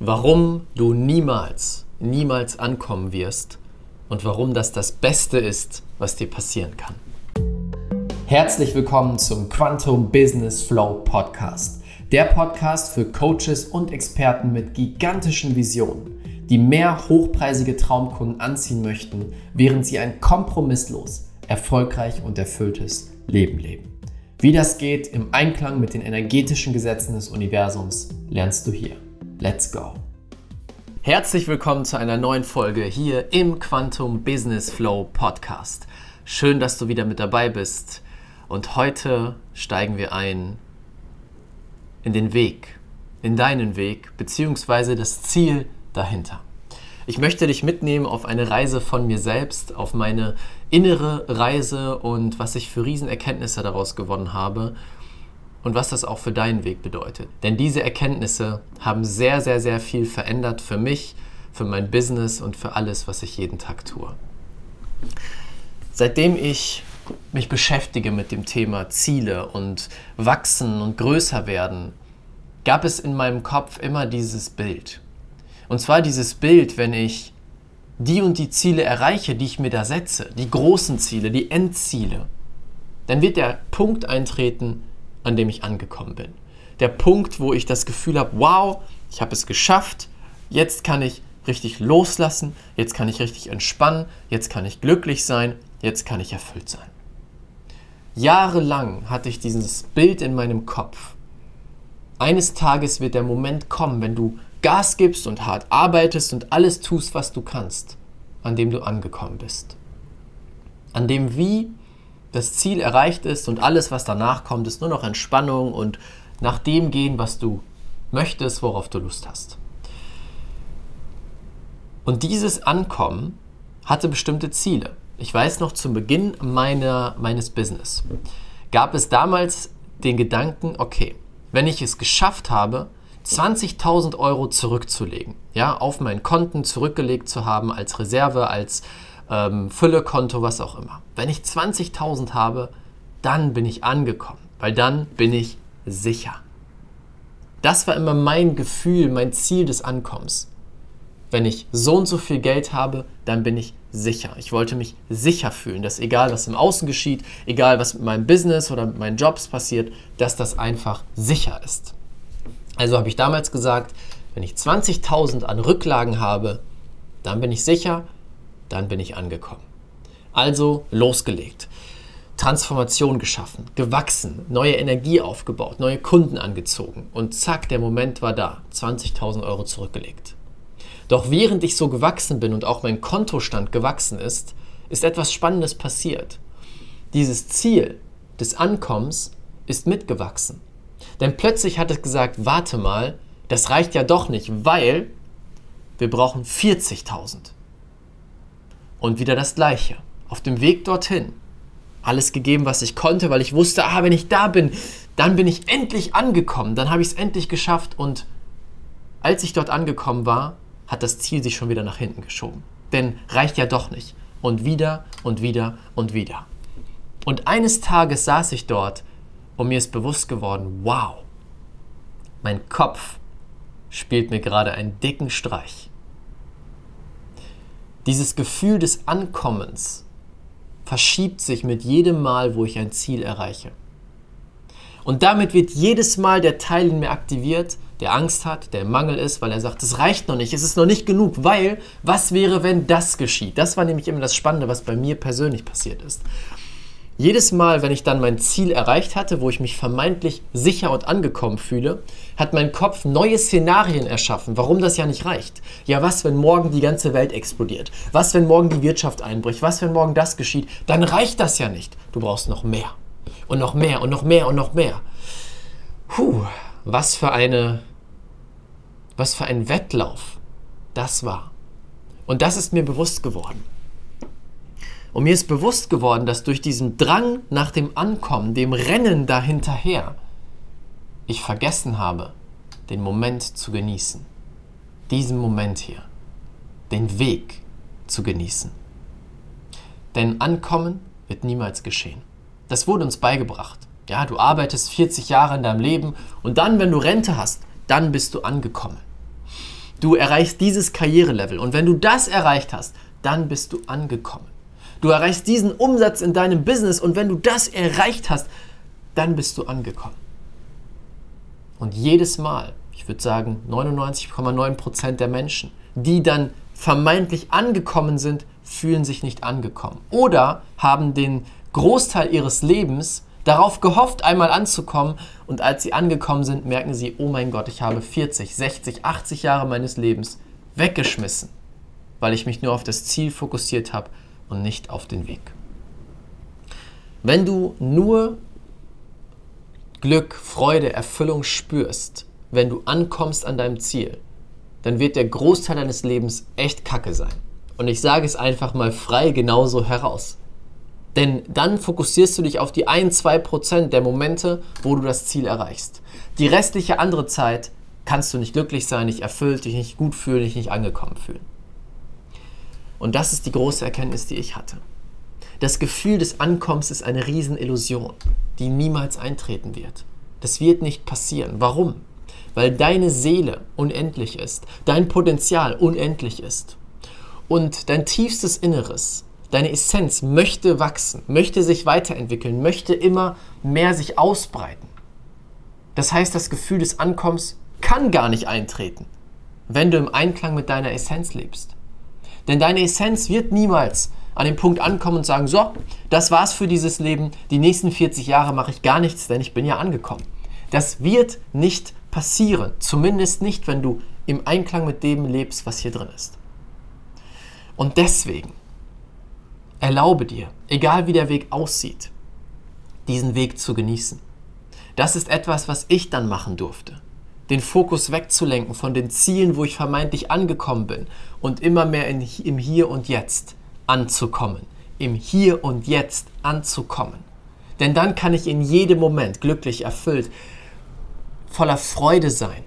warum du niemals, niemals ankommen wirst und warum das das Beste ist, was dir passieren kann. Herzlich willkommen zum Quantum Business Flow Podcast. Der Podcast für Coaches und Experten mit gigantischen Visionen, die mehr hochpreisige Traumkunden anziehen möchten, während sie ein kompromisslos, erfolgreich und erfülltes Leben leben. Wie das geht im Einklang mit den energetischen Gesetzen des Universums, lernst du hier. Let's go! Herzlich willkommen zu einer neuen Folge hier im Quantum Business Flow Podcast. Schön, dass du wieder mit dabei bist. Und heute steigen wir ein in den Weg, in deinen Weg, beziehungsweise das Ziel dahinter. Ich möchte dich mitnehmen auf eine Reise von mir selbst, auf meine innere Reise und was ich für Riesenerkenntnisse daraus gewonnen habe und was das auch für deinen Weg bedeutet. Denn diese Erkenntnisse haben sehr, sehr, sehr viel verändert für mich, für mein Business und für alles, was ich jeden Tag tue. Seitdem ich mich beschäftige mit dem Thema Ziele und wachsen und größer werden, gab es in meinem Kopf immer dieses Bild. Und zwar dieses Bild, wenn ich die und die Ziele erreiche, die ich mir da setze, die großen Ziele, die Endziele, dann wird der Punkt eintreten, an dem ich angekommen bin. Der Punkt, wo ich das Gefühl habe, wow, ich habe es geschafft, jetzt kann ich richtig loslassen, jetzt kann ich richtig entspannen, jetzt kann ich glücklich sein, jetzt kann ich erfüllt sein. Jahrelang hatte ich dieses Bild in meinem Kopf. Eines Tages wird der Moment kommen, wenn du Gas gibst und hart arbeitest und alles tust, was du kannst, an dem du angekommen bist. An dem wie das Ziel erreicht ist und alles, was danach kommt, ist nur noch Entspannung und nach dem gehen, was du möchtest, worauf du Lust hast. Und dieses Ankommen hatte bestimmte Ziele. Ich weiß noch, zum Beginn meiner, meines Business gab es damals den Gedanken, okay, wenn ich es geschafft habe, 20.000 Euro zurückzulegen, ja, auf meinen Konten zurückgelegt zu haben als Reserve, als ähm, Füllekonto, was auch immer. Wenn ich 20.000 habe, dann bin ich angekommen, weil dann bin ich sicher. Das war immer mein Gefühl, mein Ziel des Ankommens. Wenn ich so und so viel Geld habe, dann bin ich sicher. Ich wollte mich sicher fühlen, dass egal was im Außen geschieht, egal was mit meinem Business oder mit meinen Jobs passiert, dass das einfach sicher ist. Also habe ich damals gesagt, wenn ich 20.000 an Rücklagen habe, dann bin ich sicher, dann bin ich angekommen. Also losgelegt. Transformation geschaffen, gewachsen, neue Energie aufgebaut, neue Kunden angezogen und zack, der Moment war da, 20.000 Euro zurückgelegt. Doch während ich so gewachsen bin und auch mein Kontostand gewachsen ist, ist etwas Spannendes passiert. Dieses Ziel des Ankommens ist mitgewachsen. Denn plötzlich hat es gesagt, warte mal, das reicht ja doch nicht, weil wir brauchen 40.000. Und wieder das Gleiche. Auf dem Weg dorthin. Alles gegeben, was ich konnte, weil ich wusste, ah, wenn ich da bin, dann bin ich endlich angekommen. Dann habe ich es endlich geschafft. Und als ich dort angekommen war, hat das Ziel sich schon wieder nach hinten geschoben. Denn reicht ja doch nicht. Und wieder und wieder und wieder. Und eines Tages saß ich dort und mir ist bewusst geworden, wow, mein Kopf spielt mir gerade einen dicken Streich. Dieses Gefühl des Ankommens verschiebt sich mit jedem Mal, wo ich ein Ziel erreiche. Und damit wird jedes Mal der Teil in mir aktiviert, der Angst hat, der im Mangel ist, weil er sagt, es reicht noch nicht, es ist noch nicht genug, weil was wäre, wenn das geschieht? Das war nämlich immer das Spannende, was bei mir persönlich passiert ist. Jedes Mal, wenn ich dann mein Ziel erreicht hatte, wo ich mich vermeintlich sicher und angekommen fühle, hat mein Kopf neue Szenarien erschaffen, warum das ja nicht reicht. Ja, was, wenn morgen die ganze Welt explodiert? Was, wenn morgen die Wirtschaft einbricht? Was, wenn morgen das geschieht? Dann reicht das ja nicht. Du brauchst noch mehr. Und noch mehr und noch mehr und noch mehr. Puh, was für eine, was für ein Wettlauf das war. Und das ist mir bewusst geworden. Und mir ist bewusst geworden, dass durch diesen Drang nach dem Ankommen, dem Rennen dahinterher, ich vergessen habe, den Moment zu genießen. Diesen Moment hier. Den Weg zu genießen. Denn Ankommen wird niemals geschehen. Das wurde uns beigebracht. Ja, du arbeitest 40 Jahre in deinem Leben und dann, wenn du Rente hast, dann bist du angekommen. Du erreichst dieses Karrierelevel und wenn du das erreicht hast, dann bist du angekommen. Du erreichst diesen Umsatz in deinem Business und wenn du das erreicht hast, dann bist du angekommen. Und jedes Mal, ich würde sagen 99,9% der Menschen, die dann vermeintlich angekommen sind, fühlen sich nicht angekommen oder haben den Großteil ihres Lebens darauf gehofft, einmal anzukommen und als sie angekommen sind, merken sie, oh mein Gott, ich habe 40, 60, 80 Jahre meines Lebens weggeschmissen, weil ich mich nur auf das Ziel fokussiert habe und nicht auf den Weg. Wenn du nur Glück, Freude, Erfüllung spürst, wenn du ankommst an deinem Ziel, dann wird der Großteil deines Lebens echt kacke sein. Und ich sage es einfach mal frei genauso heraus. Denn dann fokussierst du dich auf die 1-2% der Momente, wo du das Ziel erreichst. Die restliche andere Zeit kannst du nicht glücklich sein, nicht erfüllt, dich nicht gut fühlen, dich nicht angekommen fühlen. Und das ist die große Erkenntnis, die ich hatte. Das Gefühl des Ankommens ist eine Riesenillusion, die niemals eintreten wird. Das wird nicht passieren. Warum? Weil deine Seele unendlich ist, dein Potenzial unendlich ist. Und dein tiefstes Inneres, deine Essenz möchte wachsen, möchte sich weiterentwickeln, möchte immer mehr sich ausbreiten. Das heißt, das Gefühl des Ankommens kann gar nicht eintreten, wenn du im Einklang mit deiner Essenz lebst. Denn deine Essenz wird niemals an den Punkt ankommen und sagen, so, das war's für dieses Leben, die nächsten 40 Jahre mache ich gar nichts, denn ich bin ja angekommen. Das wird nicht passieren, zumindest nicht, wenn du im Einklang mit dem lebst, was hier drin ist. Und deswegen erlaube dir, egal wie der Weg aussieht, diesen Weg zu genießen. Das ist etwas, was ich dann machen durfte den Fokus wegzulenken von den Zielen, wo ich vermeintlich angekommen bin und immer mehr in, im Hier und Jetzt anzukommen. Im Hier und Jetzt anzukommen. Denn dann kann ich in jedem Moment glücklich, erfüllt, voller Freude sein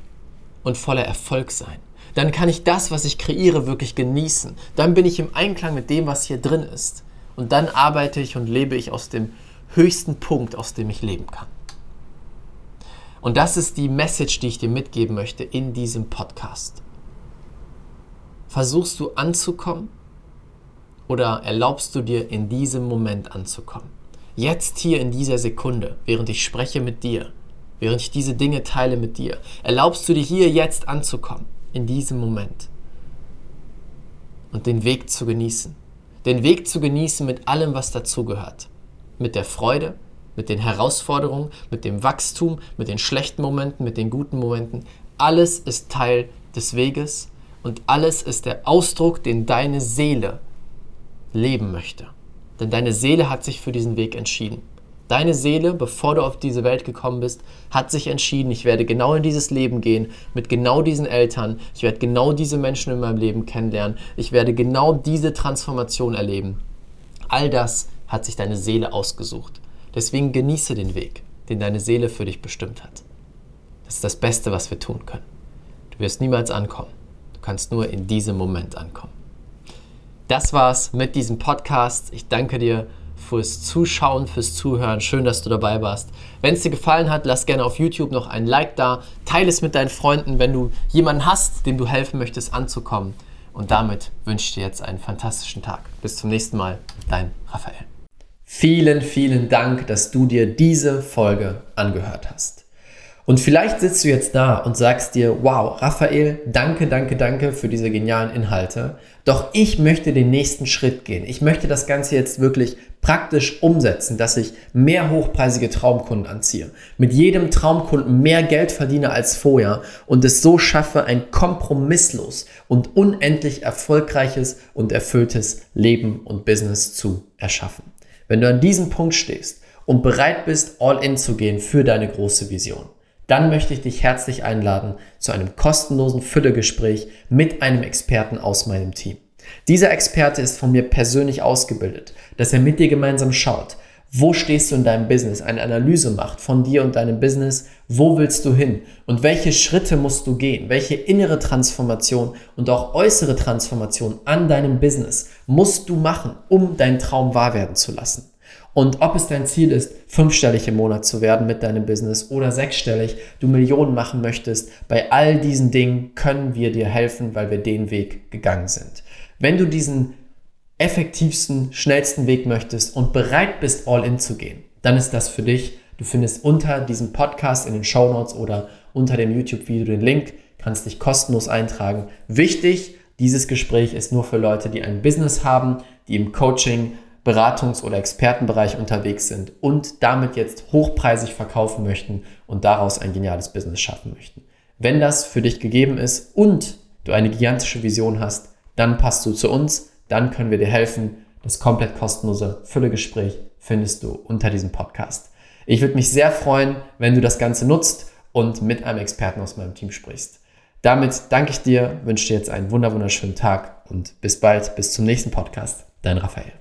und voller Erfolg sein. Dann kann ich das, was ich kreiere, wirklich genießen. Dann bin ich im Einklang mit dem, was hier drin ist. Und dann arbeite ich und lebe ich aus dem höchsten Punkt, aus dem ich leben kann. Und das ist die Message, die ich dir mitgeben möchte in diesem Podcast. Versuchst du anzukommen oder erlaubst du dir in diesem Moment anzukommen? Jetzt hier in dieser Sekunde, während ich spreche mit dir, während ich diese Dinge teile mit dir, erlaubst du dir hier jetzt anzukommen, in diesem Moment und den Weg zu genießen. Den Weg zu genießen mit allem, was dazugehört. Mit der Freude, mit den Herausforderungen, mit dem Wachstum, mit den schlechten Momenten, mit den guten Momenten. Alles ist Teil des Weges und alles ist der Ausdruck, den deine Seele leben möchte. Denn deine Seele hat sich für diesen Weg entschieden. Deine Seele, bevor du auf diese Welt gekommen bist, hat sich entschieden, ich werde genau in dieses Leben gehen, mit genau diesen Eltern, ich werde genau diese Menschen in meinem Leben kennenlernen, ich werde genau diese Transformation erleben. All das hat sich deine Seele ausgesucht. Deswegen genieße den Weg, den deine Seele für dich bestimmt hat. Das ist das Beste, was wir tun können. Du wirst niemals ankommen. Du kannst nur in diesem Moment ankommen. Das war's mit diesem Podcast. Ich danke dir fürs Zuschauen, fürs Zuhören. Schön, dass du dabei warst. Wenn es dir gefallen hat, lass gerne auf YouTube noch ein Like da. Teile es mit deinen Freunden, wenn du jemanden hast, dem du helfen möchtest, anzukommen. Und damit wünsche ich dir jetzt einen fantastischen Tag. Bis zum nächsten Mal. Dein Raphael. Vielen, vielen Dank, dass du dir diese Folge angehört hast. Und vielleicht sitzt du jetzt da und sagst dir, wow, Raphael, danke, danke, danke für diese genialen Inhalte. Doch ich möchte den nächsten Schritt gehen. Ich möchte das Ganze jetzt wirklich praktisch umsetzen, dass ich mehr hochpreisige Traumkunden anziehe, mit jedem Traumkunden mehr Geld verdiene als vorher und es so schaffe, ein kompromisslos und unendlich erfolgreiches und erfülltes Leben und Business zu erschaffen. Wenn du an diesem Punkt stehst und bereit bist, all in zu gehen für deine große Vision, dann möchte ich dich herzlich einladen zu einem kostenlosen Füllegespräch mit einem Experten aus meinem Team. Dieser Experte ist von mir persönlich ausgebildet, dass er mit dir gemeinsam schaut, wo stehst du in deinem Business, eine Analyse macht von dir und deinem Business, wo willst du hin und welche Schritte musst du gehen, welche innere Transformation und auch äußere Transformation an deinem Business musst du machen, um deinen Traum wahr werden zu lassen. Und ob es dein Ziel ist, fünfstellig im Monat zu werden mit deinem Business oder sechsstellig, du Millionen machen möchtest, bei all diesen Dingen können wir dir helfen, weil wir den Weg gegangen sind. Wenn du diesen effektivsten, schnellsten Weg möchtest und bereit bist, all in zu gehen, dann ist das für dich. Du findest unter diesem Podcast in den Show Notes oder unter dem YouTube-Video den Link, kannst dich kostenlos eintragen. Wichtig, dieses Gespräch ist nur für Leute, die ein Business haben, die im Coaching, Beratungs- oder Expertenbereich unterwegs sind und damit jetzt hochpreisig verkaufen möchten und daraus ein geniales Business schaffen möchten. Wenn das für dich gegeben ist und du eine gigantische Vision hast, dann passt du zu uns, dann können wir dir helfen. Das komplett kostenlose Füllegespräch findest du unter diesem Podcast. Ich würde mich sehr freuen, wenn du das Ganze nutzt und mit einem Experten aus meinem Team sprichst. Damit danke ich dir, wünsche dir jetzt einen wunderschönen Tag und bis bald, bis zum nächsten Podcast. Dein Raphael.